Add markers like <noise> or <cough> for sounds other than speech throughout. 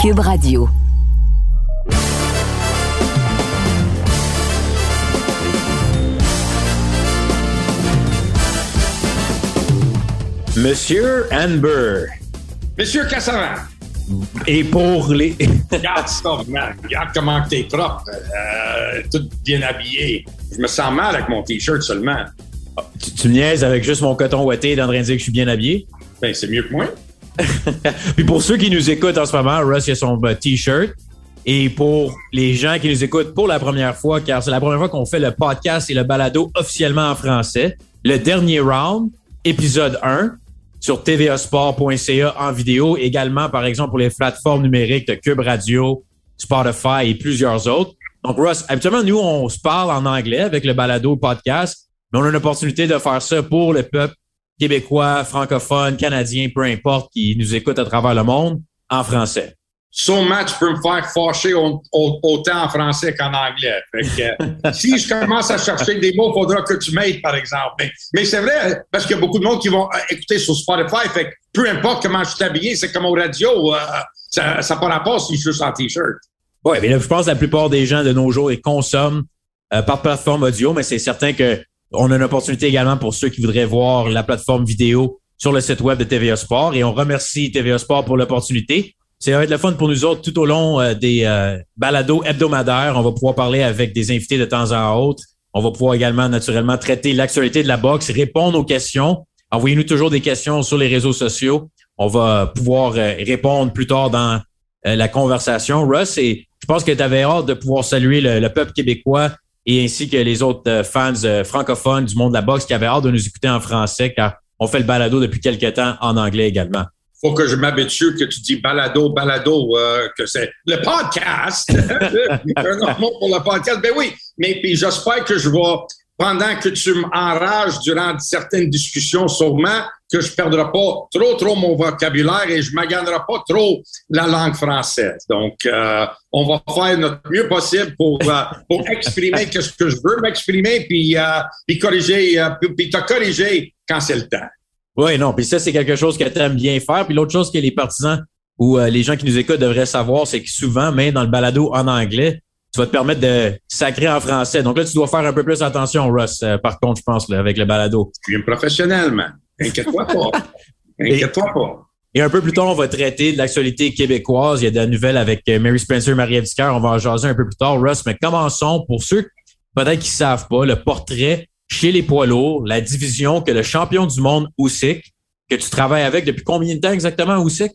Cube Radio. Monsieur Amber. Monsieur Cassavan. Et pour les. <laughs> Regarde ça, man. Regarde comment t'es propre. Euh, tout bien habillé. Je me sens mal avec mon T-shirt seulement. Tu, tu me niaises avec juste mon coton ouaté dans train de dire que je suis bien habillé? Ben, c'est mieux que moi. <laughs> Puis pour ceux qui nous écoutent en ce moment, Russ il a son euh, T-shirt. Et pour les gens qui nous écoutent pour la première fois, car c'est la première fois qu'on fait le podcast et le balado officiellement en français, le dernier round, épisode 1, sur tvasport.ca en vidéo, également par exemple pour les plateformes numériques de Cube Radio, Spotify et plusieurs autres. Donc Russ, habituellement nous on se parle en anglais avec le balado podcast, mais on a une opportunité de faire ça pour le peuple québécois, francophone, canadien, peu importe, qui nous écoute à travers le monde en français. Sûrement, tu peux me faire fâcher au- au- autant en français qu'en anglais. Fait que, euh, si je commence à chercher des mots, il faudra que tu m'aides, par exemple. Mais, mais c'est vrai, parce qu'il y a beaucoup de monde qui vont euh, écouter sur Spotify. Fait que peu importe comment je suis habillé, c'est comme au radio. euh, ça n'a pas rapport si je suis juste en T-shirt. Oui, mais là, je pense que la plupart des gens de nos jours ils consomment euh, par plateforme audio, mais c'est certain que on a une opportunité également pour ceux qui voudraient voir la plateforme vidéo sur le site web de TVA Sport. Et on remercie TVA Sport pour l'opportunité. C'est va être le fun pour nous autres tout au long euh, des euh, balados hebdomadaires. On va pouvoir parler avec des invités de temps en autre. On va pouvoir également naturellement traiter l'actualité de la boxe, répondre aux questions. Envoyez-nous toujours des questions sur les réseaux sociaux. On va pouvoir euh, répondre plus tard dans la conversation. Russ, et je pense que tu avais hâte de pouvoir saluer le peuple québécois et ainsi que les autres euh, fans euh, francophones du monde de la boxe qui avaient hâte de nous écouter en français car on fait le balado depuis quelques temps en anglais également. faut que je m'habitue que tu dis balado, balado, euh, que c'est le podcast. <laughs> un autre mot pour le podcast. Ben oui, mais puis j'espère que je vais, pendant que tu m'enrages durant certaines discussions, sûrement que je perdrai pas trop, trop mon vocabulaire et je maganerai pas trop la langue française. Donc, euh, on va faire notre mieux possible pour, euh, pour <laughs> exprimer ce que je veux m'exprimer, puis, euh, puis corriger, puis, puis te corriger quand c'est le temps. Oui, non, puis ça, c'est quelque chose que tu aimes bien faire. Puis l'autre chose que les partisans ou les gens qui nous écoutent devraient savoir, c'est que souvent, même dans le balado en anglais, tu vas te permettre de sacrer en français. Donc là, tu dois faire un peu plus attention, Russ, euh, par contre, je pense, là, avec le balado. Je suis un professionnel, man. Inquiète-toi pas. <laughs> Inquiète-toi pas. Et un peu plus tard, on va traiter de l'actualité québécoise. Il y a des nouvelles avec euh, Mary Spencer, Marie-Ève Dicker. On va en jaser un peu plus tard, Russ. Mais commençons, pour ceux peut-être qui savent pas, le portrait chez les poids lourds, la division que le champion du monde, Usyk, que tu travailles avec depuis combien de temps exactement, Usyk?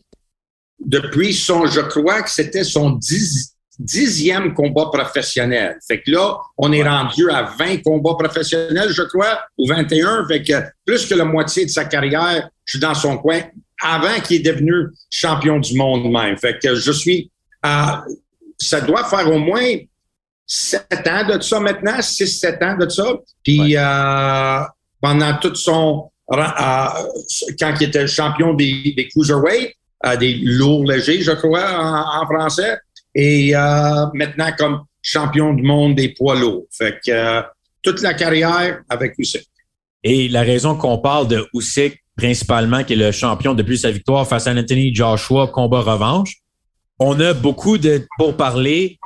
Depuis son, je crois que c'était son dix- dixième combat professionnel. Fait que là, on est rendu à 20 combats professionnels, je crois, ou 21. Fait que plus que la moitié de sa carrière, je suis dans son coin avant qu'il est devenu champion du monde même. Fait que je suis, à ça doit faire au moins sept ans de ça maintenant, six, sept ans de ça. Puis euh, pendant tout son euh, quand il était champion des, des cruiserweight, euh, des lourds légers, je crois, en, en français, et maintenant comme champion du monde des poids lourds. Fait que euh, toute la carrière avec Usyk. Et la raison qu'on parle de Usyk, principalement, qui est le champion depuis sa victoire face à Anthony Joshua, combat revanche, on a beaucoup de pour parler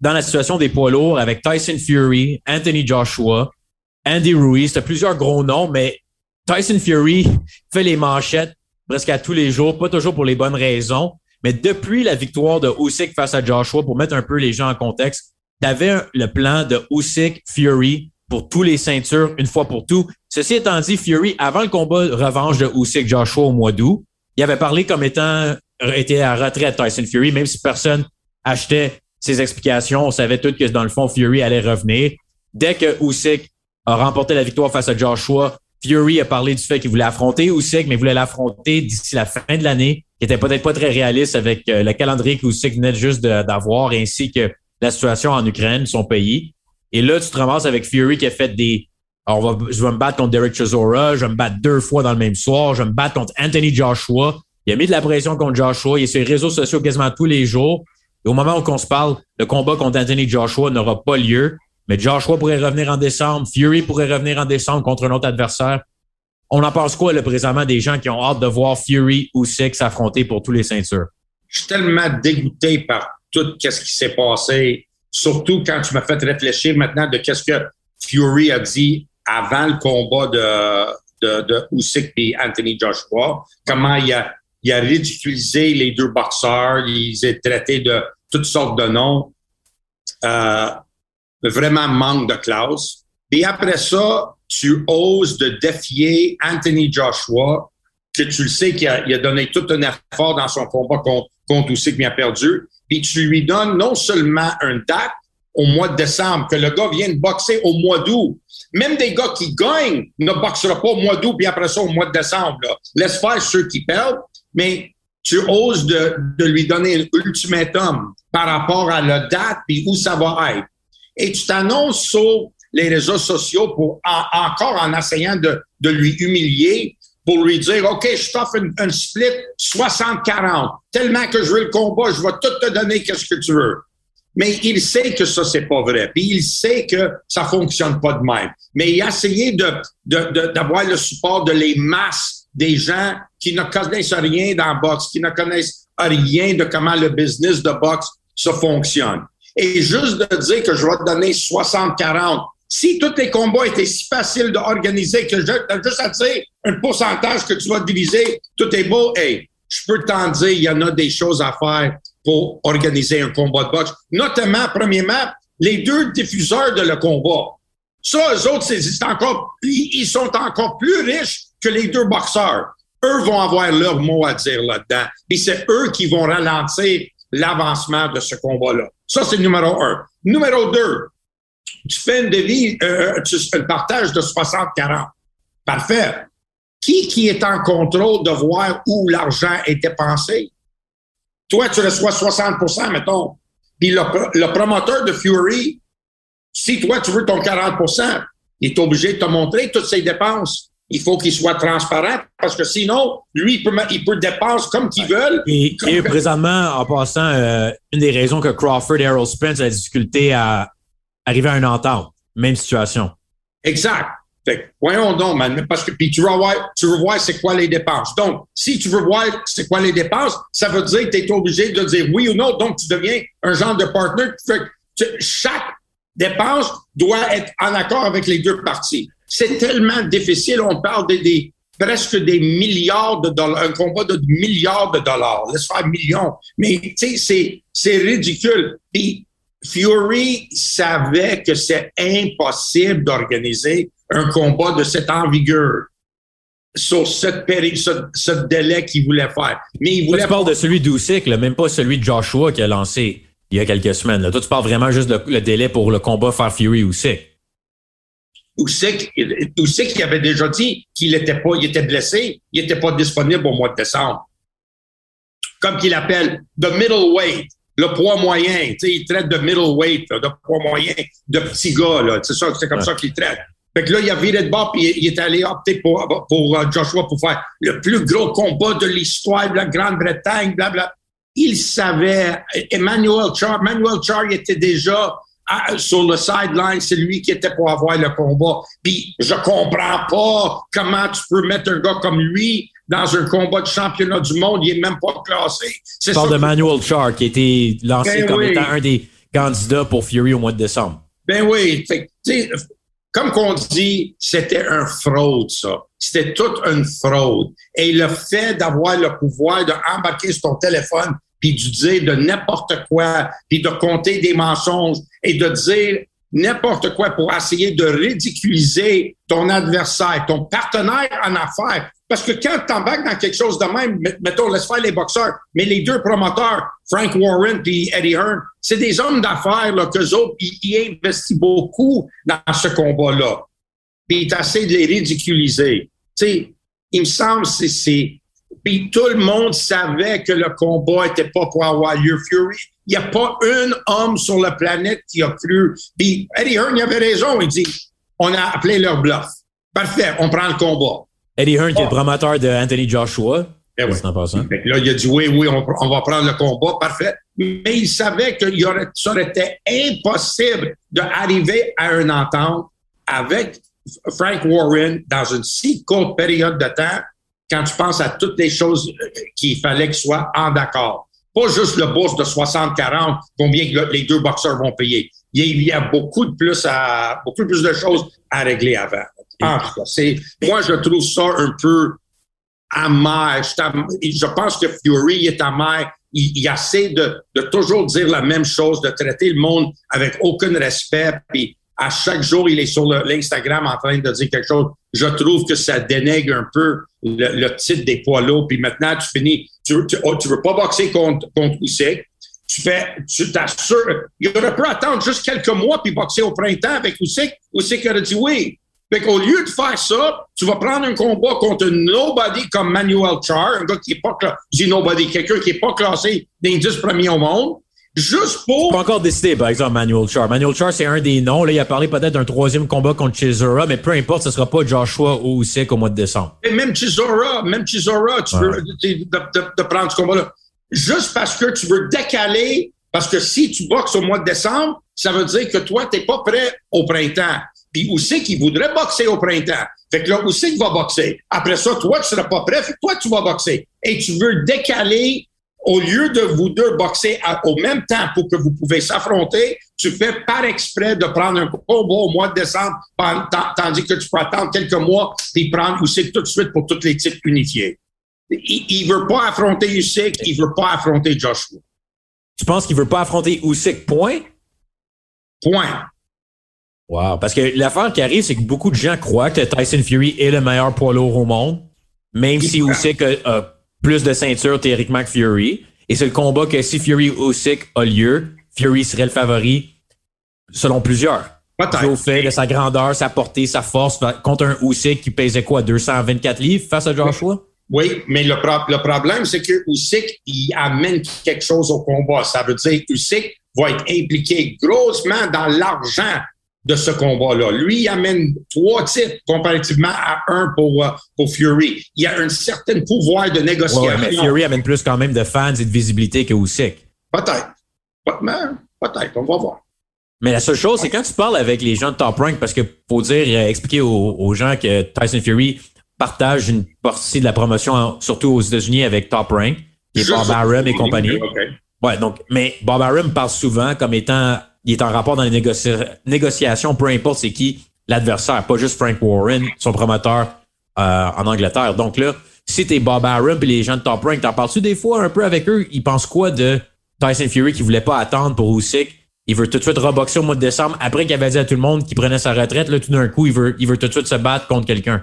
dans la situation des poids lourds avec Tyson Fury, Anthony Joshua, Andy Ruiz. As plusieurs gros noms, mais Tyson Fury <laughs> fait les manchettes presque à tous les jours, pas toujours pour les bonnes raisons. Mais depuis la victoire de Usyk face à Joshua, pour mettre un peu les gens en contexte, tu avais le plan de Usyk Fury pour tous les ceintures une fois pour tout. Ceci étant dit, Fury, avant le combat de revanche de Usyk Joshua au mois d'août, il avait parlé comme étant était à retraite Tyson Fury, même si personne achetait ses explications, on savait tous que dans le fond Fury allait revenir. Dès que Usyk a remporté la victoire face à Joshua, Fury a parlé du fait qu'il voulait affronter Usyk, mais voulait l'affronter d'ici la fin de l'année, qui était peut-être pas très réaliste avec euh, le calendrier que Usyk venait juste d'avoir, ainsi que la situation en Ukraine, son pays. Et là, tu te ramasses avec Fury qui a fait des. On va, je vais me battre contre Derek Chisora, je vais me battre deux fois dans le même soir, je vais me battre contre Anthony Joshua. Il a mis de la pression contre Joshua, il est sur les réseaux sociaux quasiment tous les jours. Et au moment où on se parle, le combat contre Anthony Joshua n'aura pas lieu. Mais Joshua pourrait revenir en décembre, Fury pourrait revenir en décembre contre un autre adversaire. On en pense quoi, là, présentement, des gens qui ont hâte de voir Fury ou Six s'affronter pour tous les ceintures? je suis tellement dégoûté par tout ce qui s'est passé, surtout quand tu m'as fait réfléchir maintenant de qu'est-ce que Fury a dit avant le combat de, de, et Anthony Joshua, comment il a, ridiculisé les deux boxeurs, il les a traités de toutes sortes de noms. Euh, vraiment manque de classe. Et après ça, tu oses de défier Anthony Joshua, que tu le sais qu'il a, donné tout un effort dans son combat contre, contre mais il a perdu. Puis tu lui donnes non seulement un date au mois de décembre, que le gars vient de boxer au mois d'août. Même des gars qui gagnent ne boxeront pas au mois d'août, puis après ça au mois de décembre. Laisse faire ceux qui perdent, mais tu oses de, lui donner un ultimatum par rapport à la date puis où ça va être. Et tu t'annonces sur les réseaux sociaux pour encore en essayant de, de lui humilier, pour lui dire, OK, je t'offre un, split 60-40. Tellement que je veux le combat, je vais tout te donner qu'est-ce que tu veux? Mais il sait que ça, c'est pas vrai. Puis il sait que ça fonctionne pas de même. Mais il a essayé de, d'avoir le support de les masses des gens qui ne connaissent rien dans la boxe, qui ne connaissent rien de comment le business de boxe ça fonctionne. Et juste de dire que je vais te donner 60-40, si tous les combats étaient si faciles d'organiser que as juste à dire un pourcentage que tu vas diviser, tout est beau, hey, je peux t'en dire, il y en a des choses à faire pour organiser un combat de boxe. Notamment, premièrement, les deux diffuseurs de le combat. Ça, eux autres, ils sont encore plus riches que les deux boxeurs. Eux vont avoir leur mot à dire là-dedans. Et c'est eux qui vont ralentir l'avancement de ce combat-là. Ça, c'est numéro un. Numéro deux, tu fais une devise, euh, tu, un partage de 60-40. Parfait. Qui, qui est en contrôle de voir où l'argent est dépensé? Toi, tu reçois 60% mettons. Puis le, le, promoteur de Fury, si toi, tu veux ton 40% il est obligé de te montrer toutes ses dépenses. Il faut qu'il soit transparent parce que sinon, lui, il peut, il peut dépenser comme qu'il veut. Et, et, présentement, en passant, euh, une des raisons que Crawford et Errol Spence ont la difficulté à arriver à une entente. Même situation. Exact. Fait voyons donc, man, parce que puis tu veux voir, tu veux voir c'est quoi les dépenses. Donc, si tu veux voir c'est quoi les dépenses, ça veut dire que tu es obligé de dire oui ou non. Donc, tu deviens un genre de partner. Fait que chaque dépense doit être en accord avec les deux parties. C'est tellement difficile. On parle de, des presque des milliards de dollars, un combat de milliards de dollars. Laisse faire millions. Mais tu sais, c'est, ridicule. Puis Fury savait que c'est impossible d'organiser un combat de cette envergure sur cette péri ce, ce, délai qu'il voulait faire. Mais il voulait. Toi, tu parles de celui d'Usyk, même pas celui de Joshua qui a lancé il y a quelques semaines. Là. Toi, tu parles vraiment juste le délai pour le combat faire Fury Usyk. Usyk, Usyk il avait déjà dit qu'il était pas, il était blessé, il était pas disponible au mois de décembre. Comme qu'il appelle the middleweight le poids moyen. Tu sais, il traite de middleweight, de poids moyen, de petit gars. C'est ça, c'est comme ça qu'il traite. Fait que là, il a viré de bord puis il est allé opter pour, pour euh, Joshua pour faire le plus gros combat de l'histoire de la Grande-Bretagne, blablabla. Il savait, Emmanuel Char, Emmanuel Char il était déjà sur le sideline, c'est lui qui était pour avoir le combat. Puis je comprends pas comment tu peux mettre un gars comme lui dans un combat de championnat du monde, il est même pas classé. Tu parles de Manuel Char, qui a été lancé ben comme étant un des candidats pour Fury au mois de décembre. Ben oui. Fait, comme qu'on dit, c'était un fraude, ça. C'était toute une fraude. Et le fait d'avoir le pouvoir d'embarquer sur ton téléphone puis de dire de n'importe quoi, puis de compter des mensonges et de dire n'importe quoi pour essayer de ridiculiser ton adversaire, ton partenaire en affaires. Parce que quand tu embarques dans quelque chose de même, mettons, laisse faire les boxeurs, mais les deux promoteurs, Frank Warren et Eddie Hearn, c'est des hommes d'affaires, là, qu'eux autres, ils, investissent beaucoup dans ce combat-là. Puis ils essaient de les ridiculiser. Tu sais, il me semble c'est c'est puis tout le monde savait que le combat était pas pour avoir lieu. Fury, il n'y a pas un homme sur la planète qui a cru. Puis Eddie Hearn, il avait raison. Il dit, on a appelé leur bluff. Parfait, on prend le combat. Eddie Hearn, qui est le promoteur de Anthony Joshua. Eh oui. Là, il a dit oui, oui, on, on, va prendre le combat, parfait. Mais il savait que y aurait, ça aurait été impossible d'arriver à une entente avec Frank Warren dans une si courte période de temps quand tu penses à toutes les choses qu'il fallait qu'il soit en d'accord. pas juste le bourse de 60-40, combien les deux boxeurs vont payer. Il y a beaucoup de plus à, beaucoup plus de choses à régler avant. En tout cas, c'est, moi, je trouve ça un peu amer. Je pense que Fury est amer. Il, il essaie de, de toujours dire la même chose, de traiter le monde avec aucun respect. Puis à chaque jour, il est sur l'Instagram en train de dire quelque chose. Je trouve que ça dénègre un peu le, titre des poids lourds. Puis maintenant, tu finis, tu, tu, oh, veux pas boxer contre, contre Usyk. Tu fais, tu t'assures. Il aurait pu attendre juste quelques mois puis boxer au printemps avec Usyk. Usyk aurait dit oui. Fait qu'au lieu de faire ça, tu vas prendre un combat contre un nobody comme Manuel Char, un gars qui est pas classé, nobody, quelqu'un qui est pas classé dans les 10 premiers au monde. Juste pour. Pas encore décidé, par exemple, Manuel Char. Manuel Char, c'est un des noms. Là, il a parlé peut-être d'un troisième combat contre Chisora, mais peu importe, ce sera pas Joshua ou Usyk au mois de décembre. Et même Chisora, même Chisora, tu veux de, de, prendre ce combat-là. Juste parce que tu veux décaler, parce que si tu boxes au mois de décembre, ça veut dire que toi, t'es pas prêt au printemps. Puis Usyk, il voudrait boxer au printemps. Fait que là, Usyk va boxer. Après ça, toi, tu seras pas prêt. Fait que toi, tu vas boxer. Et tu veux décaler au lieu de vous deux boxer au même temps pour que vous pouvez s'affronter, tu fais par exprès de prendre un combat au mois de décembre, tandis que tu peux attendre quelques mois et prendre Usyk tout de suite pour toutes les titres unifiés. Il, ne veut pas affronter Usyk, il veut pas affronter Joshua. Tu penses qu'il veut pas affronter Usyk, point? Point. Wow. Parce que l'affaire qui arrive, c'est que beaucoup de gens croient que Tyson Fury est le meilleur poids lourd au monde, même si Usyk a plus de ceinture théoriquement que Fury. Et c'est le combat que si Fury Usyk a lieu, Fury serait le favori selon plusieurs. Au fait de sa grandeur, sa portée, sa force contre un Usyk qui pesait quoi, 224 livres face à Joshua? Oui, mais le, le problème, c'est que Usyk, il amène quelque chose au combat. Ça veut dire que Usyk va être impliqué grossement dans l'argent de ce combat-là. Lui, il amène trois titres comparativement à un pour, euh, pour Fury. Il y a un certain pouvoir de négociation. Ouais, mais Fury amène plus quand même de fans et de visibilité que Usyk. Peut-être. Peut-être. On va voir. Mais la seule chose, c'est quand tu parles avec les gens de Top Rank, parce que faut dire, euh, expliquer aux, gens que Tyson Fury partage une partie de la promotion, surtout aux États-Unis, avec Top Rank, et Bob Arum et compagnie. Ouais, donc, mais Bob Arum parle souvent comme étant il est en rapport dans les négociations, peu importe c'est qui l'adversaire, pas juste Frank Warren, son promoteur euh, en Angleterre. Donc là, si t'es Bob Arum et les gens de Top Rank, t'en parles-tu des fois un peu avec eux? Ils pensent quoi de Tyson Fury qui voulait pas attendre pour Usyk? Il veut tout de suite reboxer au mois de décembre après qu'il avait dit à tout le monde qu'il prenait sa retraite. Là, tout d'un coup, il veut, il veut tout de suite se battre contre quelqu'un.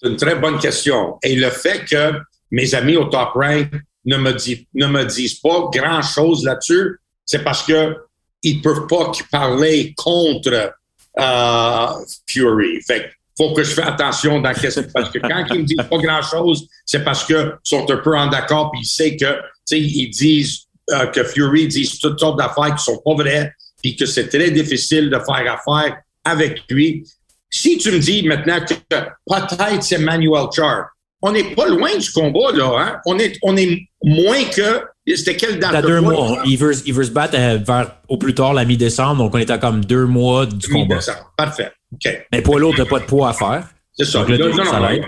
C'est une très bonne question. Et le fait que mes amis au Top Rank ne me disent pas grand-chose là-dessus, c'est parce que ils peuvent pas parler contre euh, Fury. Fait faut que je fasse attention dans qu'est-ce parce que quand ils me disent pas grand-chose, c'est parce que sont un peu en accord puis ils savent que, tu sais, ils disent euh, que Fury dit toutes sortes d'affaires qui sont pas vraies puis que c'est très difficile de faire affaire avec lui. Si tu me dis maintenant que peut-être c'est Manuel Char, on n'est pas loin du combat, là. Hein? On, est, on est moins que. C'était quelle date? deux mois. Il veut, il veut se battre euh, vers au plus tard la mi-décembre, donc on est à comme deux mois du combat. Parfait. Mais pour l'autre, il n'y a pas de poids à faire. C'est ça. non, non, non, il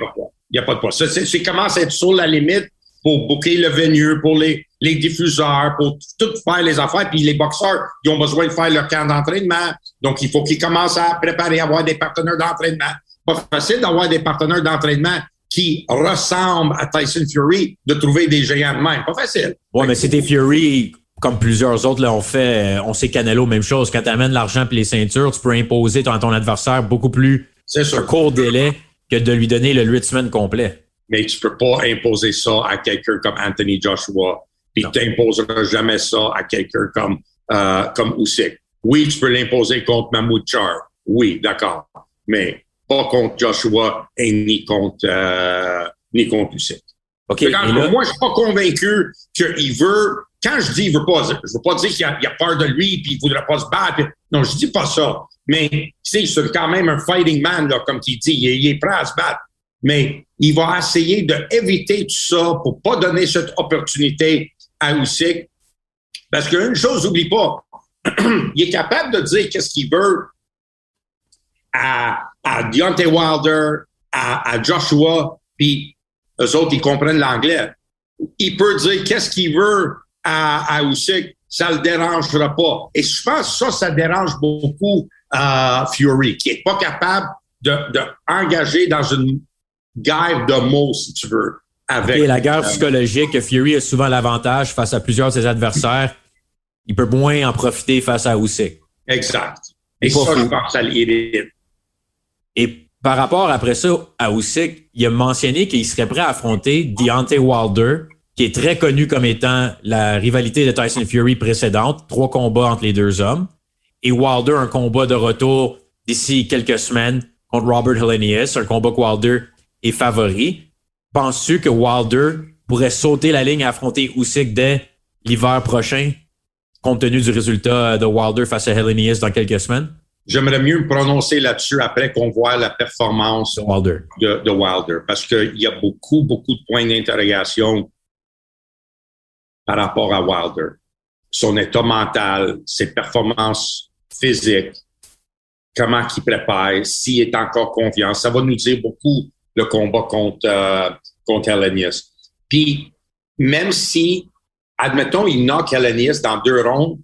n'y a pas de poids. C'est commence à être sur la limite pour booker le venue, pour les, les diffuseurs, pour tout faire les affaires. Puis les boxeurs, ils ont besoin de faire leur camp d'entraînement. Donc, il faut qu'ils commencent à préparer, à avoir des partenaires d'entraînement. Pas facile d'avoir des partenaires d'entraînement qui ressemble à Tyson Fury de trouver des géants de même. Pas facile. Ouais, mais c'était Fury, comme plusieurs autres l'ont fait. On sait Canelo, même chose. Quand tu amènes l'argent et les ceintures, tu peux imposer ton, ton adversaire beaucoup plus un court délai que de lui donner le 8 semaines complet. Mais tu peux pas imposer ça à quelqu'un comme Anthony Joshua. Puis tu n'imposeras jamais ça à quelqu'un comme, euh, comme Usyk. Oui, tu peux l'imposer contre Mahmoud Char. Oui, d'accord. Mais pas contre Joshua et ni contre, euh, ni contre Usyk. Okay, Moi, je suis pas convaincu qu'il veut. Quand je dis il veut pas, je veux pas dire qu'il a, a, peur de lui puis il voudrait pas se battre. Non, je dis pas ça. Mais tu sais, c'est quand même un fighting man, là, comme tu dis. Il, est prêt à se battre. Mais il va essayer d'éviter tout ça pour pas donner cette opportunité à Usyk. Parce qu'une chose, n'oublie pas, <clears throat> il est capable de dire qu'est-ce qu'il veut à à Deontay Wilder, à, Joshua, puis eux autres, ils comprennent l'anglais. Il peut dire qu'est-ce qu'il veut à, à Usyk, ça le dérangera pas. Et je pense que ça, ça dérange beaucoup euh, Fury, qui est pas capable de, de engager dans une guerre de mots, si tu veux. Avec, la guerre psychologique, Fury a souvent l'avantage face à plusieurs de ses adversaires. Il peut moins en profiter face à Usyk. Exact. Et ça, je pense, ça l'irrite. Et par rapport après ça à Usyk, il a mentionné qu'il serait prêt à affronter Deontay Wilder, qui est très connu comme étant la rivalité de Tyson Fury précédente, trois combats entre les deux hommes, et Wilder un combat de retour d'ici quelques semaines contre Robert Helenius, un combat que Wilder est favori. Penses-tu que Wilder pourrait sauter la ligne et affronter Usyk dès l'hiver prochain, compte tenu du résultat de Wilder face à Helenius dans quelques semaines? J'aimerais mieux me prononcer là-dessus après qu'on voit la performance de Wilder, de, de Wilder parce qu'il y a beaucoup, beaucoup de points d'interrogation par rapport à Wilder. Son état mental, ses performances physiques, comment il prépare, s'il est encore confiant. Ça va nous dire beaucoup le combat contre, euh, contre Puis, même si, admettons, il knock Elenius dans deux rondes,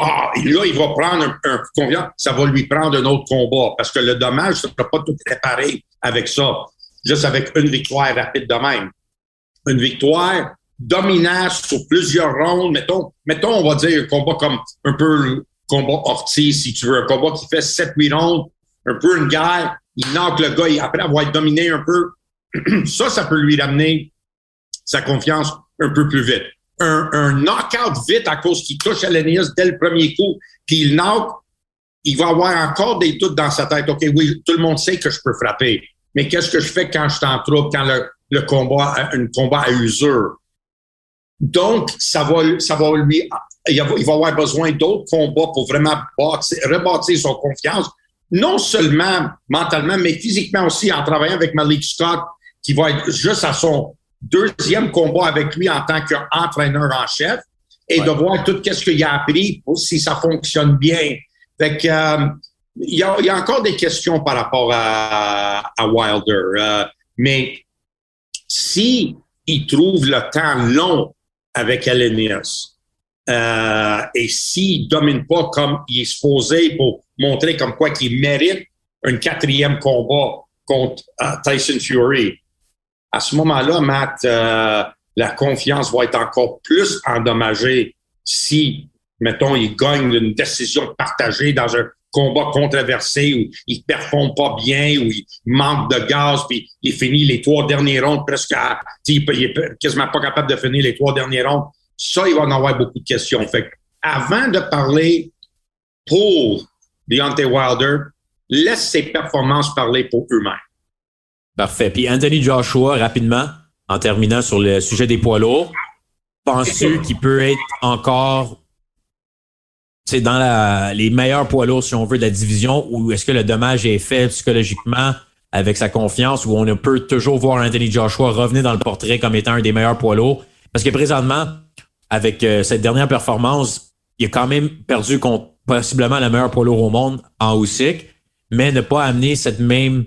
ah, là, il va prendre un, un ça va lui prendre un autre combat parce que le dommage ne sera pas tout réparé avec ça. Juste avec une victoire rapide de même. Une victoire dominante sur plusieurs rondes, mettons, mettons, on va dire un combat comme un peu combat Ortiz, si tu veux, un combat qui fait 7-8 rondes, un peu une guerre, il knock le gars, après avoir dominé un peu, <clears throat> ça, ça peut lui ramener sa confiance un peu plus vite. Un, un knockout vite à cause qu'il touche à l'Enius dès le premier coup, puis il knock, il va avoir encore des doutes dans sa tête. OK, oui, tout le monde sait que je peux frapper, mais qu'est-ce que je fais quand je suis en trouble, quand le, le combat, un combat à usure? Donc, ça va, ça va lui, il va, il va avoir besoin d'autres combats pour vraiment bâtir, rebâtir son confiance, non seulement mentalement, mais physiquement aussi en travaillant avec Malik Scott, qui va être juste à son deuxième combat avec lui en tant qu'entraîneur en chef et de voir tout ce qu'il a appris pour si ça fonctionne bien. Fait que, euh, il, y a, il y, a, encore des questions par rapport à, à Wilder, euh, mais si il trouve le temps long avec Elenius. Euh, et s'il domine pas comme il est supposé pour montrer comme quoi qu'il mérite un quatrième combat contre Tyson Fury, à ce moment-là, Matt, euh, la confiance va être encore plus endommagée si, mettons, il gagne une décision partagée dans un combat controversé où il performe pas bien, où il manque de gaz, puis il finit les trois derniers rondes presque à, il, est quasiment pas capable de finir les trois derniers rondes. Ça, il va en avoir beaucoup de questions. Fait avant de parler pour Deontay Wilder, laisse ses performances parler pour eux-mêmes. Parfait. Puis Anthony Joshua, rapidement, en terminant sur le sujet des poids lourds, penses-tu qu'il peut être encore c'est dans la, les meilleurs poids lourds, si on veut, de la division, ou est-ce que le dommage est fait psychologiquement avec sa confiance, où on peut toujours voir Anthony Joshua revenir dans le portrait comme étant un des meilleurs poids lourds? Parce que présentement, avec euh, cette dernière performance, il a quand même perdu contre possiblement le meilleur poids lourd au monde en Usyk, mais ne pas amener cette même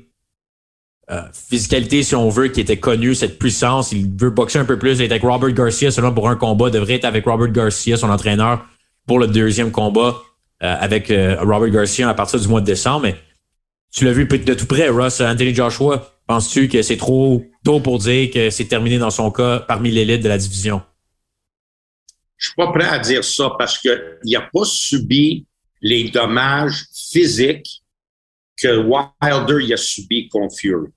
euh, physicalité, si on veut, qui était connue, cette puissance. Il veut boxer un peu plus. Il est avec Robert Garcia, selon pour un combat, devrait être avec Robert Garcia, son entraîneur, pour le deuxième combat euh, avec euh, Robert Garcia à partir du mois de décembre. Mais tu l'as vu de tout près, Ross. Anthony Joshua, penses-tu que c'est trop tôt pour dire que c'est terminé dans son cas parmi l'élite de la division? Je suis pas prêt à dire ça parce qu'il n'a pas subi les dommages physiques que Wilder y a subi contre Fury.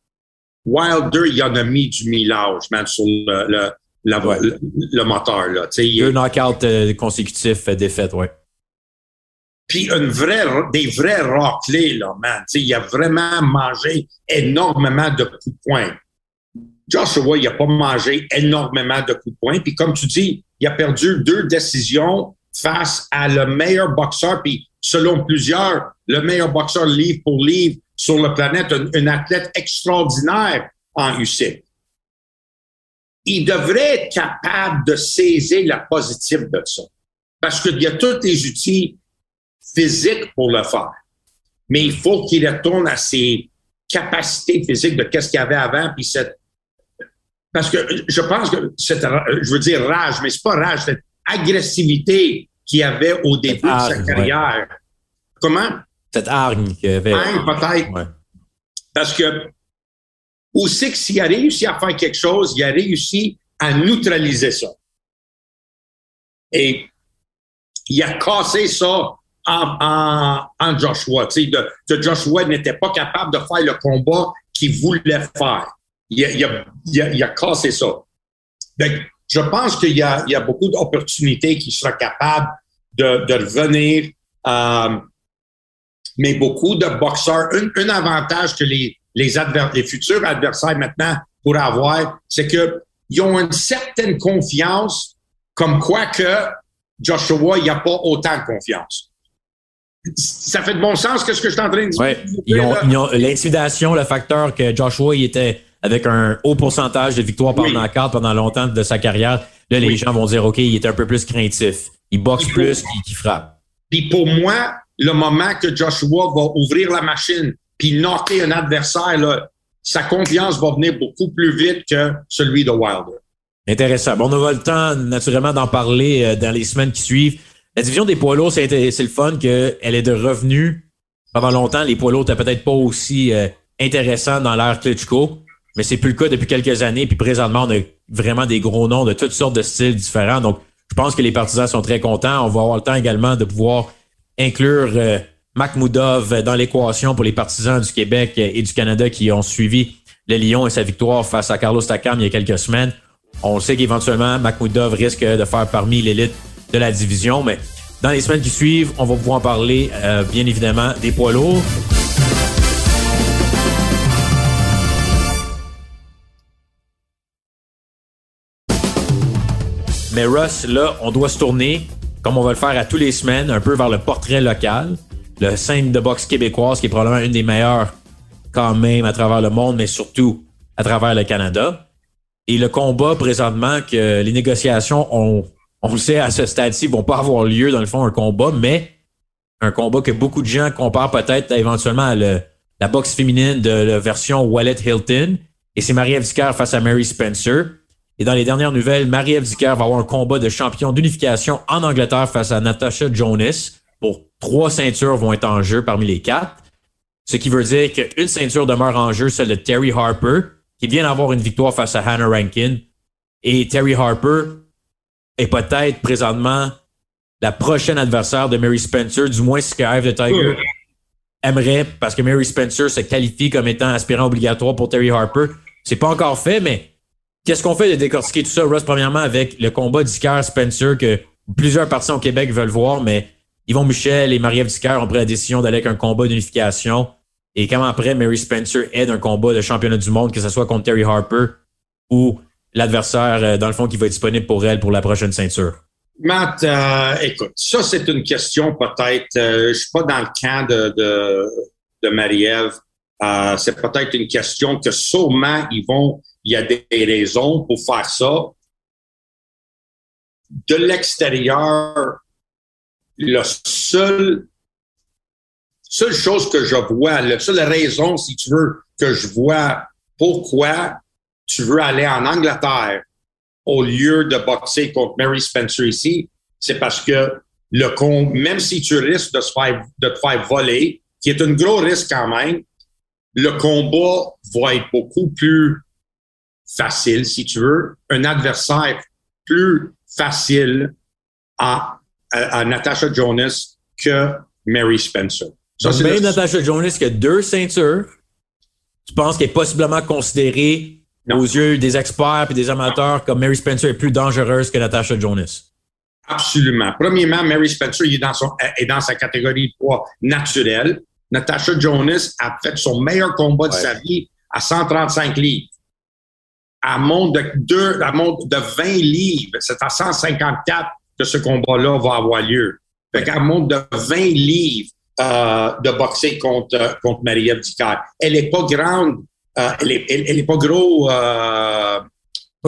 Wilder, il en a mis du millage, man, sur le, le, moteur. Là. Deux knockouts euh, consécutifs euh, défaites, ouais. Puis une vraie, des vrais raclés, là, man. il a vraiment mangé énormément de coups de poing. Joshua, il n'a pas mangé énormément de coups de poing. Puis comme tu dis, il a perdu deux décisions face à le meilleur boxeur, puis selon plusieurs, le meilleur boxeur livre pour livre sur la planète, un, athlète extraordinaire en UC il devrait être capable de saisir la positive de ça. Parce qu'il y a tous les outils physiques pour le faire. Mais il faut qu'il retourne à ses capacités physiques de qu'est-ce qu'il y avait avant, puis cette parce que je pense que cette, je veux dire rage, mais c'est pas rage, cette agressivité qu'il avait au début de sa carrière. Comment? Cette hargne qu'il avait. Hargne, peut-être. Parce que aussi que s'il a réussi à faire quelque chose, il a réussi à neutraliser ça. Et il a cassé ça en, en, Joshua. Tu sais, de, Joshua n'était pas capable de faire le combat qu'il voulait faire. Il a, il, a, il, a, cassé ça. Donc, je pense qu'il y a, il y a beaucoup d'opportunités qui sera capable de, de revenir. Euh, mais beaucoup de boxeurs, un, un avantage que les, les, les futurs adversaires maintenant pourraient avoir, c'est qu'ils ont une certaine confiance comme quoi que Joshua, il n'y a pas autant de confiance. Ça fait de bon sens que ce que je suis en train de dire. Ouais. Ils ont, l'intimidation, le facteur que Joshua, il était avec un haut pourcentage de victoires par oui. pendant longtemps de sa carrière. Là, les gens vont dire, OK, il est un peu plus craintif. Il boxe plus qu'il frappe. Puis pour moi, le moment que Joshua va ouvrir la machine puis knocker un adversaire, là, sa confiance va venir beaucoup plus vite que celui de Wilder. Intéressant. Bon, on aura le temps, naturellement, d'en parler euh, dans les semaines qui suivent. La division des poids lourds, c'est le fun qu'elle est de revenus. Pendant longtemps, les poids lourds n'étaient peut-être pas aussi euh, intéressants dans l'ère Klitschko, mais c'est plus le cas depuis quelques années. Puis présentement, on a vraiment des gros noms de toutes sortes de styles différents. Donc, je pense que les partisans sont très contents. On va avoir le temps également de pouvoir inclure euh, Makhmoudov dans l'équation pour les partisans du Québec et du Canada qui ont suivi le Lyon et sa victoire face à Carlos Takam il y a quelques semaines. On sait qu'éventuellement, Makhmoudov risque de faire parmi l'élite de la division, mais dans les semaines qui suivent, on va pouvoir parler, euh, bien évidemment, des poids lourds. Mais Russ, là, on doit se tourner, comme on va le faire à tous les semaines, un peu vers le portrait local, le scène de boxe québécoise, qui est probablement une des meilleures quand même à travers le monde, mais surtout à travers le Canada. Et le combat présentement que les négociations ont, on le sait à ce stade-ci, vont pas avoir lieu dans le fond un combat, mais un combat que beaucoup de gens comparent peut-être éventuellement à la boxe féminine de la version Wallet Hilton. Et c'est Marie-Ève face à Mary Spencer. Et dans les dernières nouvelles, Marie-Ève va avoir un combat de champion d'unification en Angleterre face à Natasha Jonas. Pour trois ceintures vont être en jeu parmi les quatre. Ce qui veut dire qu'une ceinture demeure en jeu, celle de Terry Harper, qui vient d'avoir une victoire face à Hannah Rankin. Et Terry Harper est peut-être présentement la prochaine adversaire de Mary Spencer, du moins ce que Eve the Tiger aimerait, parce que Mary Spencer se qualifie comme étant aspirant obligatoire pour Terry Harper. C'est pas encore fait, mais qu'est-ce qu'on fait de décortiquer tout ça, Ross, premièrement, avec le combat d'Icar-Spencer que plusieurs partisans au Québec veulent voir, mais Yvon Michel et Marie-Ève ont pris la décision d'aller avec un combat d'unification. Et quand après, Mary Spencer aide un combat de championnat du monde, que ce soit contre Terry Harper ou l'adversaire, euh, dans le fond, qui va être disponible pour elle pour la prochaine ceinture? Matt, euh, écoute, ça, c'est une question peut-être. Euh, je suis pas dans le camp de, de, de Marie-Ève. Euh, c'est peut-être une question que sûrement ils vont. Il y a des raisons pour faire ça. De l'extérieur, le seul seule chose que je vois, la seule raison, si tu veux, que je vois pourquoi tu veux aller en Angleterre au lieu de boxer contre Mary Spencer ici, c'est parce que le même si tu risques de, se faire, de te faire voler, qui est un gros risque quand même, le combat va être beaucoup plus facile, si tu veux, un adversaire plus facile à, à Natasha Jonas que Mary Spencer. Ça, même Natasha Jonas qui a deux ceintures, tu penses qu'elle est possiblement considérée aux yeux des experts et des amateurs comme Mary Spencer est plus dangereuse que Natasha Jonas? Absolument. Premièrement, Mary Spencer est dans, son, est dans sa catégorie de poids naturel. Natasha Jonas a fait son meilleur combat de sa vie à 135 livres. À monte de, deux, à monte de 20 livres. C'est à 154 que ce combat-là va avoir lieu. Fait qu'elle monte de 20 livres euh, de boxer contre, contre Marie-Ève Elle est pas grande, euh, elle, est, elle, est pas gros. Euh,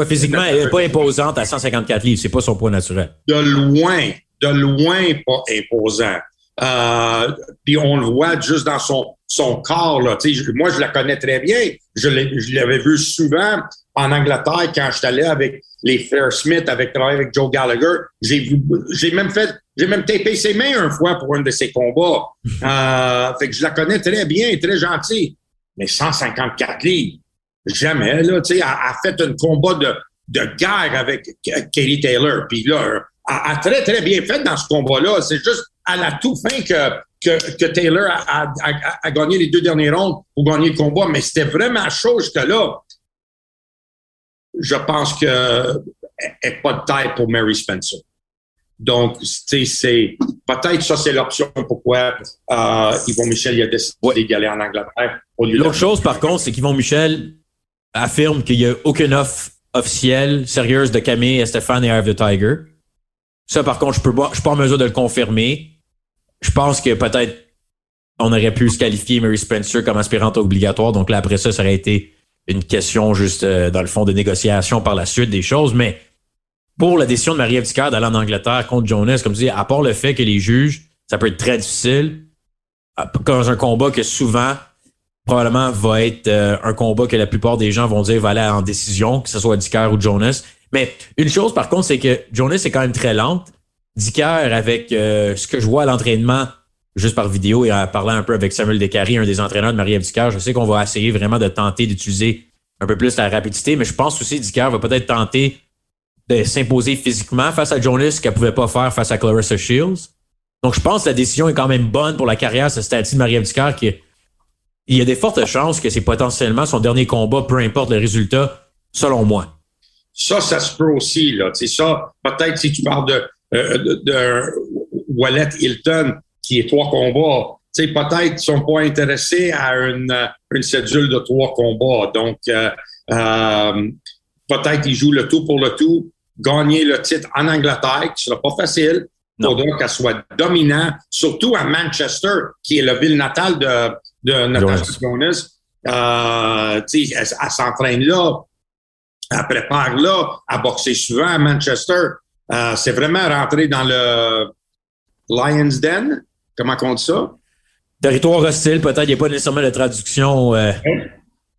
physiquement, elle n'est pas imposante à 154 livres, c'est pas son poids naturel. De loin, de loin pas imposant. Euh, puis on le voit juste dans son, son corps. Là. moi, je la connais très bien. Je l'avais vu souvent en Angleterre quand je suis allé avec les Fair Smith, avec travaillé avec Joe Gallagher. J'ai vu, j'ai même fait, j'ai même tapé ses mains une fois pour un de ses combats. <laughs> euh, fait que je la connais très bien, très gentille. Mais 154 livres, jamais, là, tu sais, elle a fait un combat de, de guerre avec Katie Taylor. Puis là, elle a très, très bien fait dans ce combat-là. C'est juste à la toute fin que, que, que Taylor a, a, a, gagné les deux derniers rondes pour gagner le combat. Mais c'était vraiment chaud jusque-là. Je pense que n'est pas de taille pour Mary Spencer. Donc, tu sais, c'est peut-être ça, c'est l'option pourquoi euh, Yvon Michel a décidé ouais. d'aller en Angleterre. L'autre chose, par contre, c'est qu'Yvon Michel affirme qu'il n'y a aucune offre officielle, sérieuse de Camille et Stéphane et Eye the Tiger. Ça, par contre, je peux pas, je suis pas en mesure de le confirmer. Je pense que peut-être on aurait pu se qualifier Mary Spencer comme aspirante obligatoire. Donc là, après ça, ça aurait été une question juste euh, dans le fond de négociation par la suite des choses. Mais pour la décision de Marie-Ève d'aller en Angleterre contre Jonas, comme tu dis, à part le fait que les juges, ça peut être très difficile, dans un combat que souvent, probablement, va être euh, un combat que la plupart des gens vont dire va aller en décision, que ce soit Dicker ou Jonas. Mais une chose, par contre, c'est que Jonas est quand même très lente. Dicker, avec euh, ce que je vois à l'entraînement, juste par vidéo et en parlant un peu avec Samuel Descaries, un des entraîneurs de Marie-Ève je sais qu'on va essayer vraiment de tenter d'utiliser un peu plus la rapidité, mais je pense aussi Dicker va peut-être tenter de s'imposer physiquement face à Jonas, qu'elle pouvait pas faire face à Clarissa Shields. Donc, je pense que la décision est quand même bonne pour la carrière ce statut de Marie-Ève qui il y a des fortes chances que c'est potentiellement son dernier combat, peu importe le résultat, selon moi. Ça, ça se peut aussi, là. Ça, peut-être si tu parles de, euh, de, Wallet Hilton, qui est trois combats, tu sais, peut-être qu'ils sont pas intéressés à une, une cédule de trois combats. Donc, euh, euh, peut-être qu'ils jouent le tout pour le tout, gagner le titre en Angleterre, qui sera pas facile. pour qu'elle soit dominante, surtout à Manchester, qui est la ville natale de, de Natasha Jonas. Euh, elle, elle s'entraîne là, elle prépare là, à boxer souvent à Manchester. Euh, c'est vraiment rentré dans le Lion's Den. Comment on dit ça? Territoire hostile, peut-être. Il n'y a pas nécessairement de traduction. Euh,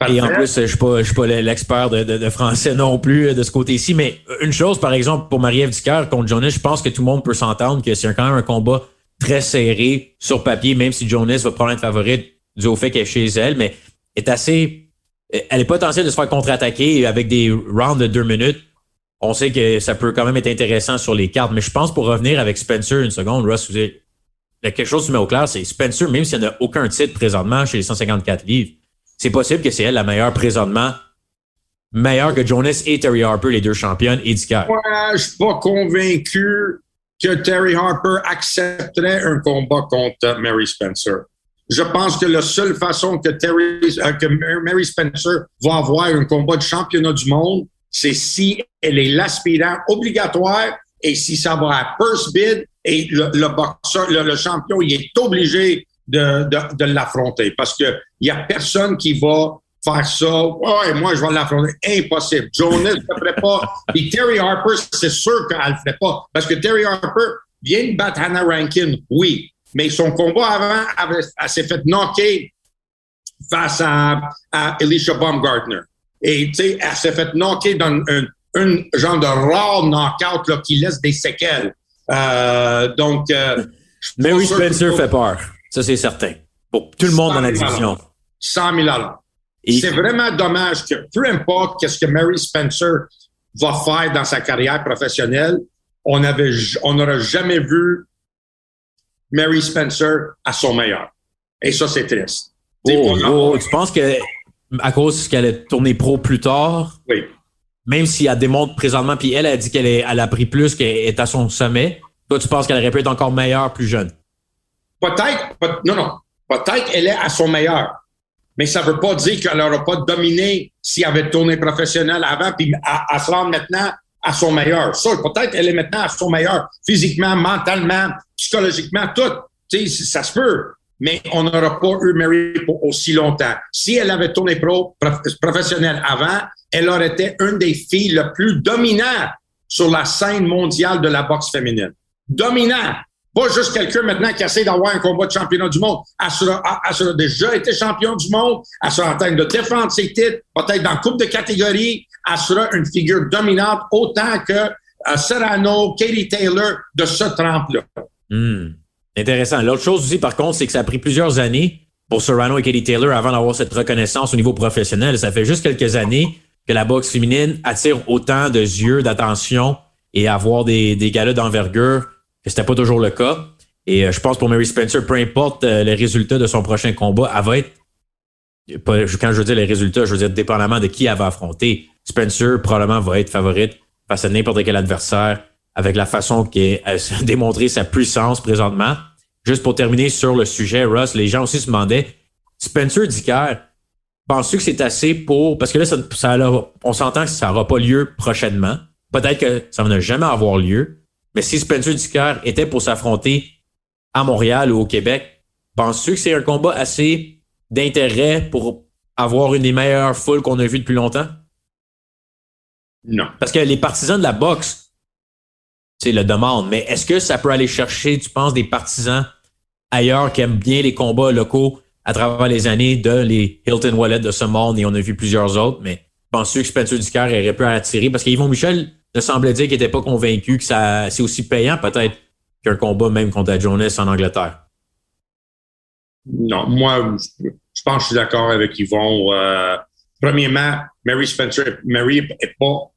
et en plus, je ne suis pas, l'expert de, de, de, français non plus euh, de ce côté-ci. Mais une chose, par exemple, pour Marie-Ève Dicker contre Jonas, je pense que tout le monde peut s'entendre que c'est quand même un combat très serré sur papier, même si Jonas va prendre être favorite du au fait qu'elle est chez elle, mais est assez. Elle est potentielle de se faire contre-attaquer avec des rounds de deux minutes. On sait que ça peut quand même être intéressant sur les cartes, mais je pense pour revenir avec Spencer une seconde, Russ, vous avez, quelque chose qui met au clair, c'est Spencer, même s'il n'y a aucun titre présentement chez les 154 livres, c'est possible que c'est elle la meilleure présentement, meilleure que Jonas et Terry Harper, les deux championnes, et Dicker. Moi, je suis pas convaincu que Terry Harper accepterait un combat contre Mary Spencer. Je pense que la seule façon que, euh, que Mary Spencer va avoir un combat de championnat du monde, c'est si elle est l'aspirant obligatoire et si ça va à first bid et le, le boxeur, le, le, champion, il est obligé de, de, de l'affronter parce que il y a personne qui va faire ça. Ouais, moi, je vais l'affronter. Impossible. Jonas ne le ferait pas. <laughs> Et Terry Harper, c'est sûr qu'elle ne le ferait pas. Parce que Terry Harper vient de battre Hannah Rankin, oui mais son combat avant, elle, s'est fait knocker face à, à Alicia Baumgartner. Et tu sais, elle s'est fait knocker dans un, un, genre de rare knockout là, qui laisse des séquelles. Euh, donc, euh, Mary Spencer fait peur. Ça, c'est certain. Pour tout le monde dans la division. 100 000 Et... C'est vraiment dommage que peu importe qu'est-ce que Mary Spencer va faire dans sa carrière professionnelle, on avait, on n'aurait jamais vu Mary Spencer à son meilleur. Et ça, c'est triste. Oh, oh, tu penses que à cause qu'elle est tournée pro plus tard, oui. Même si elle démontre présentement, puis elle a dit qu'elle elle a pris plus, qu'elle est à son sommet, toi, tu penses qu'elle aurait pu être encore meilleure plus jeune? Peut-être, non, non. Peut-être qu'elle est à son meilleur. Mais ça ne veut pas dire qu'elle n'aura pas dominé si elle avait tourné professionnel avant, puis à, se rendre maintenant à son meilleur. Ça, peut-être qu'elle est maintenant à son meilleur, physiquement, mentalement, psychologiquement, tout. Tu sais, ça se peut. Mais on n'aura pas eu Mary pour aussi longtemps. Si elle avait tourné pro, professionnel avant, elle aurait été une des filles les plus dominantes sur la scène mondiale de la boxe féminine. Dominant. Pas juste quelqu'un maintenant qui essaie d'avoir un combat de championnat du monde. Elle sera, elle sera déjà été champion du monde. Elle sera en train de défendre ses titres, peut-être dans coupe de catégorie. elle sera une figure dominante autant que euh, Serrano, Katie Taylor de ce trempe-là. Hmm. Intéressant. L'autre chose aussi, par contre, c'est que ça a pris plusieurs années pour Serrano et Katie Taylor avant d'avoir cette reconnaissance au niveau professionnel. Ça fait juste quelques années que la boxe féminine attire autant de yeux, d'attention et avoir des, des galas d'envergure que c'était pas toujours le cas. Et euh, je pense pour Mary Spencer, peu importe euh, les résultats de son prochain combat, elle va être quand je veux dire les résultats, je veux dire dépendamment de qui elle va affronter. Spencer probablement va être favorite face à n'importe quel adversaire avec la façon qu'elle a <laughs> démontré sa puissance présentement. Juste pour terminer sur le sujet, Russ, les gens aussi se demandaient, Spencer Dicker, penses-tu que c'est assez pour... Parce que là, ça, on s'entend que ça n'aura pas lieu prochainement. Peut-être que ça ne va jamais avoir lieu. Mais si Spencer Dicker était pour s'affronter à Montréal ou au Québec, penses-tu que c'est un combat assez d'intérêt pour avoir une des meilleures foules qu'on a vues depuis longtemps? Non. Parce que les partisans de la boxe, tu le demandent, mais est-ce que ça peut aller chercher, tu penses, des partisans ailleurs qui aiment bien les combats locaux à travers les années de les Hilton Wallet de ce monde et on a vu plusieurs autres, mais penses-tu que Spencer Ducaire aurait pu attirer? Parce qu'Yvon Michel ne semblait dire qu'il n'était pas convaincu que ça c'est aussi payant peut-être qu'un combat même contre Jonas en Angleterre. Non, moi, je pense que je suis d'accord avec Yvon. Euh, premièrement, Mary Spencer, Mary n'est pas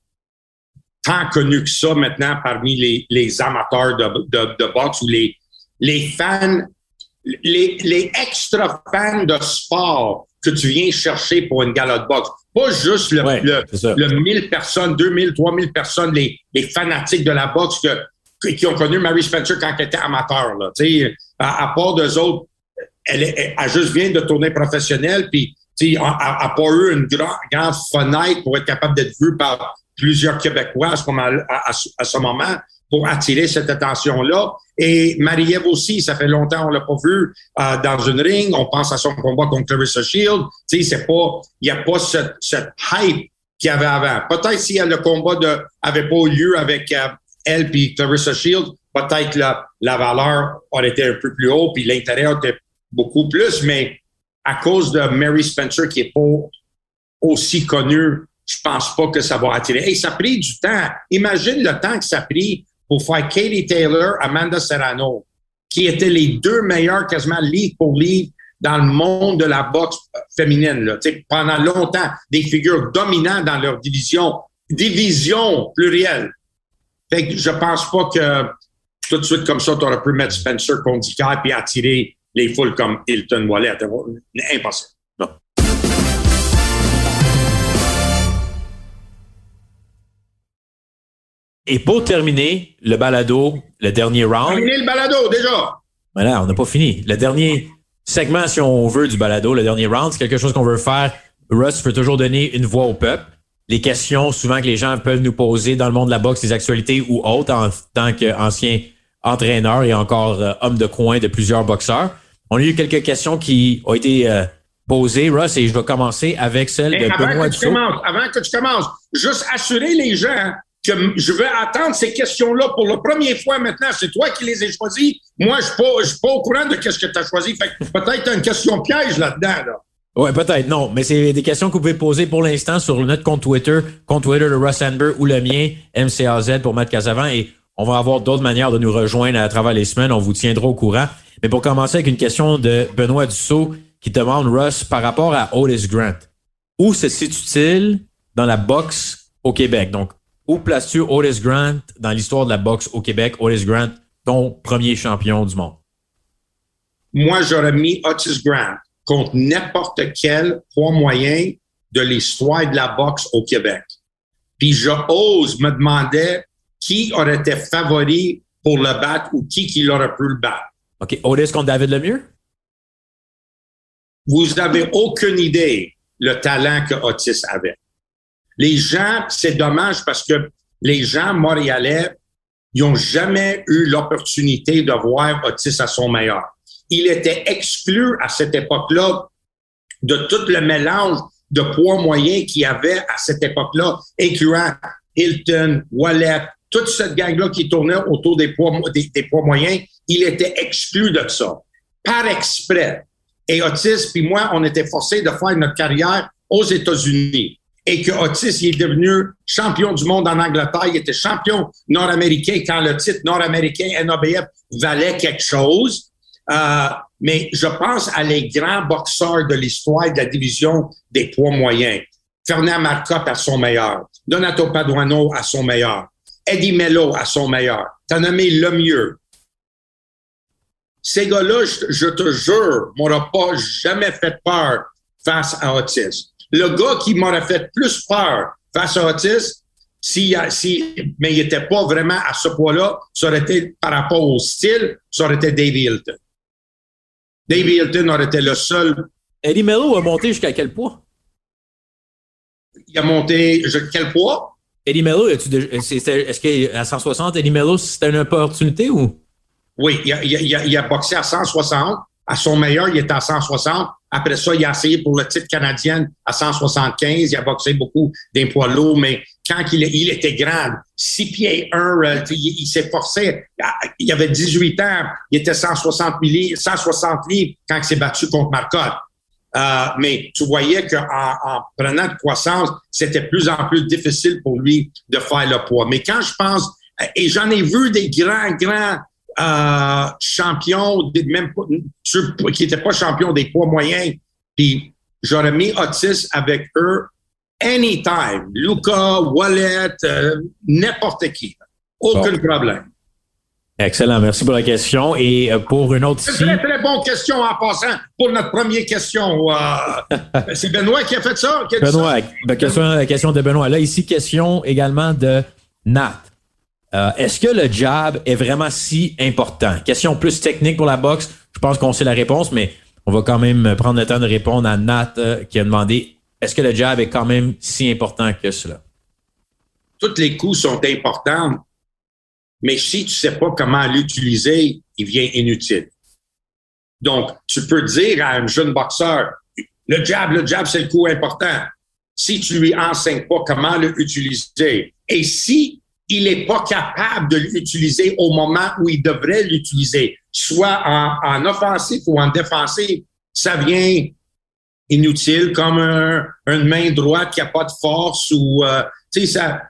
tant connue que ça maintenant parmi les, les amateurs de, de, de, boxe ou les, les fans, les, les extra fans de sport que tu viens chercher pour une gala de boxe. Pas juste le, le, le 1000 personnes, 2000, 3000 personnes, les, les fanatiques de la boxe que, qui ont connu Mary Spencer quand elle était amateur. Là. À, à part d'eux autres, elle, elle, elle, juste vient de tourner professionnelle, puis elle n'a pas eu une grande, grande fenêtre pour être capable d'être vue par plusieurs Québécois à ce moment, à, à ce moment pour attirer cette attention-là. Et Marie-Ève aussi, ça fait longtemps qu'on l'a pas vu euh, dans une ring. On pense à son combat contre Clarissa Shield. Tu sais, c'est pas, il n'y a pas cette, cette hype qu'il y avait avant. Peut-être si le combat de, avait pas eu lieu avec euh, elle puis Clarissa Shield, peut-être la, la valeur aurait été un peu plus haut puis l'intérêt aurait été beaucoup plus. Mais à cause de Mary Spencer qui est pas aussi connue, je pense pas que ça va attirer. Et ça a pris du temps. Imagine le temps que ça a pris pour faire Katie Taylor, Amanda Serrano, qui étaient les deux meilleurs quasiment livre pour livre dans le monde de la boxe féminine. Là. Pendant longtemps, des figures dominantes dans leur division, division plurielle. Fait que je pense pas que tout de suite comme ça, tu aurais pu mettre Spencer contre Dicker puis attirer les foules comme Hilton Wallet. Impossible. Et pour terminer, le balado, le dernier round. Terminer le balado, déjà. Voilà, on n'a pas fini. Le dernier segment, si on veut, du balado, le dernier round, c'est quelque chose qu'on veut faire. Russ peut toujours donner une voix au peuple. Les questions, souvent, que les gens peuvent nous poser dans le monde de la boxe, les actualités ou autres, en tant qu'ancien entraîneur et encore euh, homme de coin de plusieurs boxeurs. On a eu quelques questions qui ont été euh, posées, Russ, et je vais commencer avec celle de Benoît Dussault. Avant que tu commences, juste assurer les gens je vais attendre ces questions-là pour la première fois maintenant. C'est toi qui les as choisies. Moi, je ne suis, pas au courant de ce que tu as choisi. Peut-être une question piège là-dedans. Là. Oui, peut-être, non. Mais c'est des questions que vous pouvez poser pour l'instant sur notre compte Twitter, compte Twitter de Russ Amber ou le mien, MCAZ pour Matt Casavant. Et on va avoir d'autres manières de nous rejoindre à travers les semaines. On vous tiendra au courant. Mais pour commencer avec une question de Benoît Dussault qui demande, Russ, par rapport à Otis Grant, où se situe-t-il dans la boxe au Québec? Donc, où places-tu Otis Grant dans l'histoire de la boxe au Québec? Otis Grant, ton premier champion du monde. Moi, j'aurais mis Otis Grant contre n'importe quel poids moyen de l'histoire de la boxe au Québec. Puis je ose me demander qui aurait été favori pour le battre ou qui qui l'aurait pu le battre. OK. Otis contre David Lemieux? Vous n'avez aucune idée le talent que Otis avait. Les gens, c'est dommage parce que les gens montréalais, ils n'ont jamais eu l'opportunité de voir Otis à son meilleur. Il était exclu à cette époque-là de tout le mélange de poids moyens qu'il y avait à cette époque-là, incluant Hilton, Wallet, toute cette gang-là qui tournait autour des poids, des, des poids moyens, il était exclu de ça, par exprès. Et Otis puis moi, on était forcés de faire notre carrière aux États-Unis. Et que Otis est devenu champion du monde en Angleterre. Il était champion nord-américain quand le titre nord-américain NABF valait quelque chose. Euh, mais je pense à les grands boxeurs de l'histoire de la division des poids moyens. Fernand Marcotte à son meilleur. Donato Paduano à son meilleur. Eddie Mello à son meilleur. T'as nommé le mieux. Ces gars-là, je, te jure, m'aura pas jamais fait peur face à Otis. Le gars qui m'aurait fait plus peur face à Otis, si, si, mais il n'était pas vraiment à ce poids-là, ça aurait été par rapport au style, ça aurait été Dave Hilton. Dave Hilton aurait été le seul. Eddie Mello a monté jusqu'à quel poids? Il a monté quel poids? Eddie Mello, est-ce qu'à 160, Eddie Mello, c'était une opportunité ou? Oui, il a, il, a, il a, boxé à 160. À son meilleur, il était à 160. Après ça, il a essayé pour le titre canadien à 175. Il a boxé beaucoup des poids lourds, mais quand il, il était grand, 6 pieds 1, euh, il, s'est forcé. Il avait 18 ans, il était 160 livres, 160 livres quand il s'est battu contre Marcotte. Euh, mais tu voyais qu'en en prenant de croissance, c'était de plus en plus difficile pour lui de faire le poids. Mais quand je pense, et j'en ai vu des grands, grands euh, champions, même qui n'étaient pas champions des poids moyens, puis j'aurais mis Otis avec eux anytime. Luca, Wallet, euh, n'importe qui. Aucun problème. Excellent, merci pour la question. Et euh, pour une autre ici... Très, très bonne question en passant pour notre première question. Euh, <laughs> c'est Benoît qui a fait ça? Benoît, la question, question de Benoît. Là, ici, question également de Nat. Euh, est-ce que le jab est vraiment si important? Question plus technique pour la boxe. Je pense qu'on sait la réponse, mais on va quand même prendre le temps de répondre à Nat qui a demandé est-ce que le jab est quand même si important que cela? Tous les coups sont importants mais si tu sais pas comment l'utiliser, il vient inutile. Donc, tu peux dire à un jeune boxeur, le jab, le jab, c'est le coup important. Si tu lui enseignes pas comment l'utiliser, et si il est pas capable de l'utiliser au moment où il devrait l'utiliser, soit en, en, offensif ou en défensif, ça vient inutile comme un, une main droite qui a pas de force ou, euh, tu sais, ça,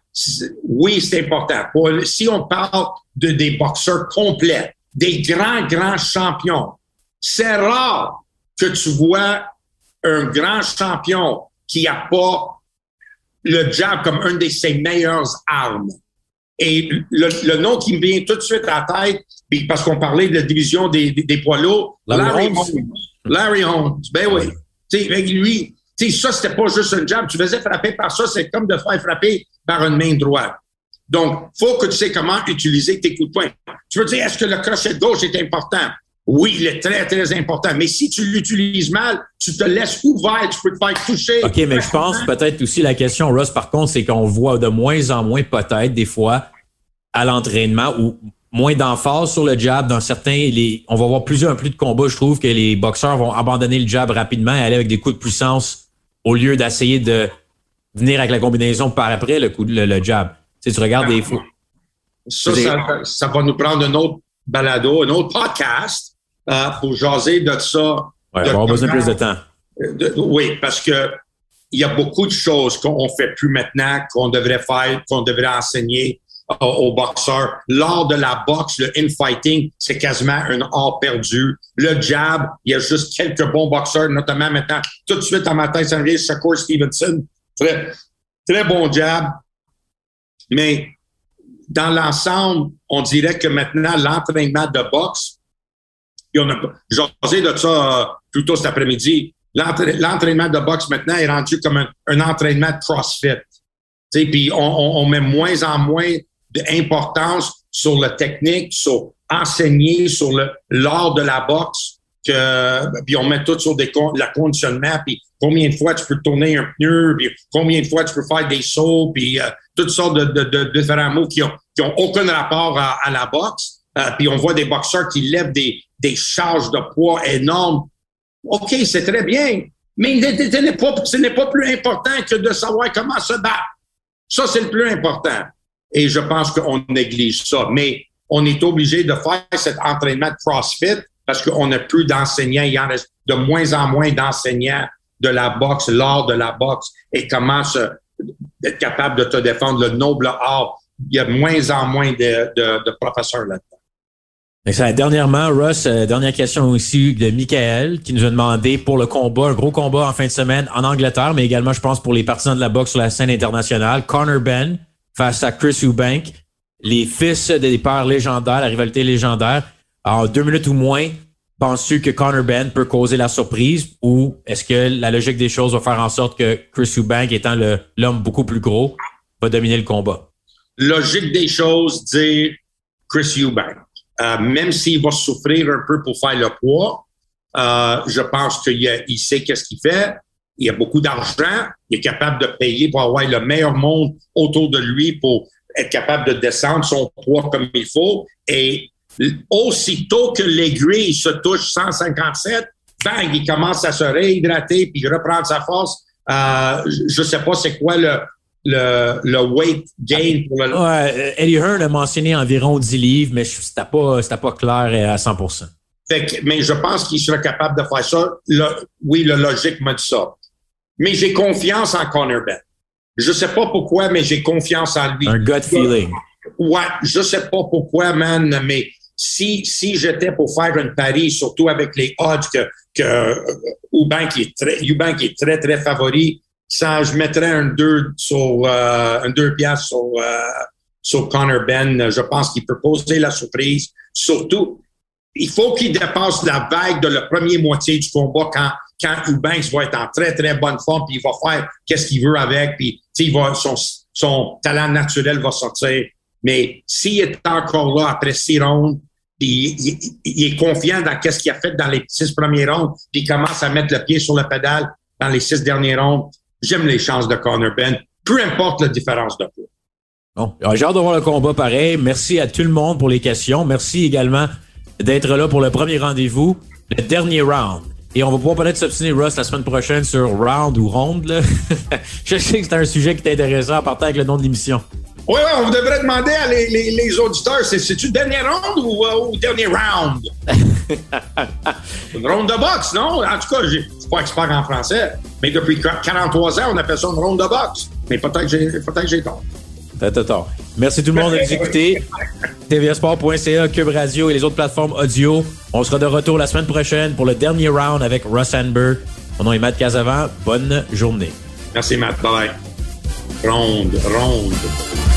oui, c'est important. si on parle de des boxeurs complets, des grands, grands champions, c'est rare que tu vois un grand champion qui n'a pas le jab comme une de ses meilleures armes. Et le, nom qui me vient tout de suite à la tête, parce qu'on parlait de la division des, des, poids lourds, Larry, Holmes. Larry Holmes. Ben oui. lui, sais, ça, c'était pas juste un jab. Tu faisais frapper par ça, c'est comme de faire frapper par une main droite. Donc, faut que tu sais comment utiliser tes coups de poing. Tu veux dire, est-ce que le crochet de gauche est important? Oui, il est très, très important. Mais si tu l'utilises mal, tu te laisses ouvert, tu peux te faire toucher. OK, mais je pense peut-être aussi la question, Ross, par contre, c'est qu'on voit de moins en moins, peut-être, des fois, à l'entraînement ou moins d'emphase sur le jab. Dans certains, les, on va voir plusieurs plus de combats. Je trouve que les boxeurs vont abandonner le jab rapidement et aller avec des coups de puissance au lieu d'essayer de venir avec la combinaison par après, le coup le, jab. Tu, tu regardes des fois. Ça, ça, va nous prendre un autre balado, un autre podcast euh, pour jaser de ça. on va avoir besoin de plus de temps. oui, parce que il y a beaucoup de choses qu'on fait plus maintenant, qu'on devrait faire, qu'on devrait enseigner aux boxeurs. Lors de la boxe, le infighting, c'est quasiment un art perdu. Le jab, il y a juste quelques bons boxeurs, notamment maintenant, tout de suite à ma tête, ça Shakur Stevenson. Très, très bon jab. Mais dans l'ensemble, on dirait que maintenant, l'entraînement de boxe, on a jasé de ça euh, plus tôt cet après-midi. L'entraînement de boxe maintenant est rendu comme un, entraînement de CrossFit. Puis on, on, met moins en moins d'importance sur la technique, sur enseigner sur le l'art de la boxe, puis on met tout sur des la conditionnement, puis combien de fois tu peux tourner un pneu, puis combien de fois tu peux faire des sauts, puis euh, toutes sortes de, différents mots qui ont, qui ont aucun rapport à, à la boxe. Euh, puis on voit des boxeurs qui lèvent des, des charges de poids énormes. OK, c'est très bien, mais ce n'est pas, pas plus important que de savoir comment se battre. Ça, c'est le plus important. Et je pense qu'on néglige ça. Mais on est obligé de faire cet entraînement de CrossFit parce qu'on n'a plus d'enseignants. Il y en a de moins en moins d'enseignants de la boxe, l'art de la boxe et comment se, d'être capable de te défendre, le noble art. Il y a moins en moins de, de, de professeurs là-dedans. Dernièrement, Russ, euh, dernière question aussi de Michael qui nous a demandé pour le combat, un gros combat en fin de semaine en Angleterre, mais également, je pense, pour les partisans de la boxe sur la scène internationale. Connor Ben face à Chris Eubank, les fils des pères légendaires, la rivalité légendaire. En deux minutes ou moins, penses-tu que Connor Ben peut causer la surprise ou est-ce que la logique des choses va faire en sorte que Chris Eubank, étant l'homme beaucoup plus gros, va dominer le combat? Logique des choses, dire Chris Eubank. Euh, même s'il va souffrir un peu pour faire le poids, euh, je pense qu'il il sait qu'est-ce qu'il fait. Il a beaucoup d'argent. Il est capable de payer pour avoir le meilleur monde autour de lui pour être capable de descendre son poids comme il faut. Et aussitôt que l'aiguille se touche 157, bang, il commence à se réhydrater puis il reprend sa force. Euh, je ne sais pas c'est quoi le, le, le, weight gain pour le. Ouais, Eddie Hearn a mentionné environ 10 livres, mais c'était pas, pas clair à 100 fait mais je pense qu'il serait capable de faire ça. Le, oui, le logique m'a dit ça. Mais j'ai confiance en Connor Ben. Je sais pas pourquoi, mais j'ai confiance en lui. Un gut feeling. Ouais, je sais pas pourquoi, man, mais si, si j'étais pour faire une pari, surtout avec les odds que, que euh, Eubank est très, Eubank est très, très favori, ça, je mettrais un 2 sur, euh, un 2 piastres sur, euh, sur Connor Ben. Je pense qu'il peut poser la surprise. Surtout, il faut qu'il dépasse la vague de la première moitié du combat quand, quand Eubanks va être en très, très bonne forme, puis il va faire qu'est-ce qu'il veut avec, puis il va, son, son talent naturel va sortir. Mais s'il est encore là après six rondes, il, il, est confiant dans qu'est-ce qu'il a fait dans les six premiers rondes, puis il commence à mettre le pied sur le pédale dans les six derniers rondes. J'aime les chances de Connor Ben, peu importe la différence de poids. Bon, j'ai hâte de voir le combat pareil. Merci à tout le monde pour les questions. Merci également d'être là pour le premier rendez-vous, le dernier round. Et on va pouvoir peut-être s'obstiner, Russ, la semaine prochaine sur round ou ronde. <laughs> Je sais que c'est un sujet qui est intéressant à partir avec le nom de l'émission. Oui, ouais, on devrait demander à les, les, auditeurs, c'est-tu dernier round ou, euh, dernier round? <laughs> une ronde de boxe, non? En tout cas, je suis pas expert en français, mais depuis 43 ans, on appelle ça une ronde de boxe. Mais peut-être que j'ai tort. T'as tort. Merci tout le monde de nous écouter. <laughs> tvsport.ca, Cube Radio et les autres plateformes audio. On sera de retour la semaine prochaine pour le dernier round avec Russ Amber. Mon nom est Matt Casavant. Bonne journée. Merci, Matt. Bye. Ronde, ronde.